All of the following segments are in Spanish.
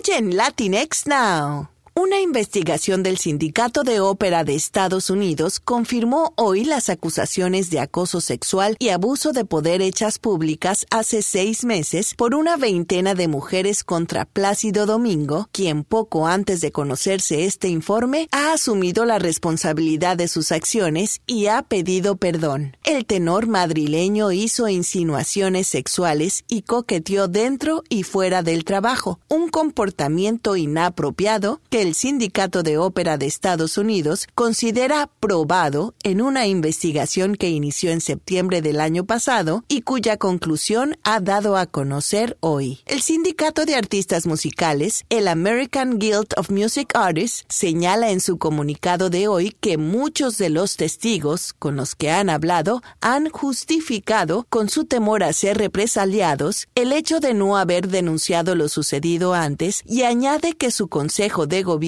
Hoy en Latinx Now. Una investigación del Sindicato de Ópera de Estados Unidos confirmó hoy las acusaciones de acoso sexual y abuso de poder hechas públicas hace seis meses por una veintena de mujeres contra Plácido Domingo, quien poco antes de conocerse este informe ha asumido la responsabilidad de sus acciones y ha pedido perdón. El tenor madrileño hizo insinuaciones sexuales y coqueteó dentro y fuera del trabajo, un comportamiento inapropiado que el Sindicato de Ópera de Estados Unidos considera probado en una investigación que inició en septiembre del año pasado y cuya conclusión ha dado a conocer hoy. El Sindicato de Artistas Musicales, el American Guild of Music Artists, señala en su comunicado de hoy que muchos de los testigos con los que han hablado han justificado con su temor a ser represaliados el hecho de no haber denunciado lo sucedido antes y añade que su Consejo de Gobierno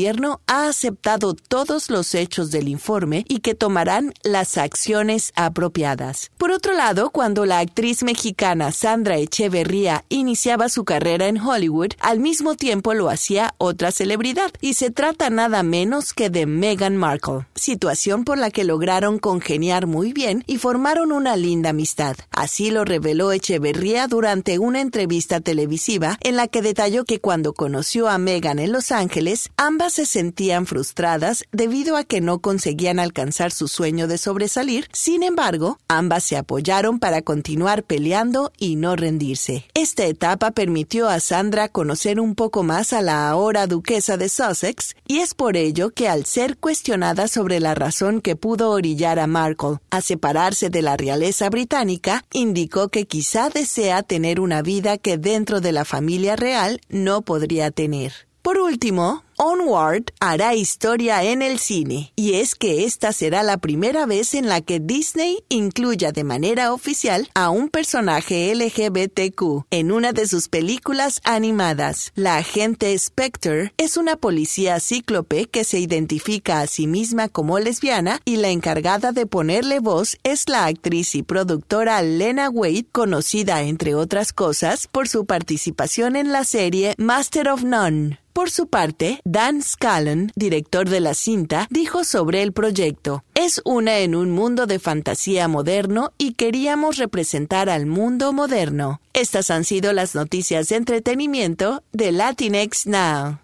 ha aceptado todos los hechos del informe y que tomarán las acciones apropiadas. Por otro lado, cuando la actriz mexicana Sandra Echeverría iniciaba su carrera en Hollywood, al mismo tiempo lo hacía otra celebridad, y se trata nada menos que de Meghan Markle, situación por la que lograron congeniar muy bien y formaron una linda amistad. Así lo reveló Echeverría durante una entrevista televisiva en la que detalló que cuando conoció a Meghan en Los Ángeles, Ambas se sentían frustradas debido a que no conseguían alcanzar su sueño de sobresalir, sin embargo, ambas se apoyaron para continuar peleando y no rendirse. Esta etapa permitió a Sandra conocer un poco más a la ahora duquesa de Sussex, y es por ello que al ser cuestionada sobre la razón que pudo orillar a Markle a separarse de la realeza británica, indicó que quizá desea tener una vida que dentro de la familia real no podría tener. Por último, Onward hará historia en el cine, y es que esta será la primera vez en la que Disney incluya de manera oficial a un personaje LGBTQ en una de sus películas animadas. La agente Spectre es una policía cíclope que se identifica a sí misma como lesbiana y la encargada de ponerle voz es la actriz y productora Lena Waite, conocida entre otras cosas por su participación en la serie Master of None. Por su parte, Dan Scallon, director de la cinta, dijo sobre el proyecto, es una en un mundo de fantasía moderno y queríamos representar al mundo moderno. Estas han sido las noticias de entretenimiento de Latinx Now.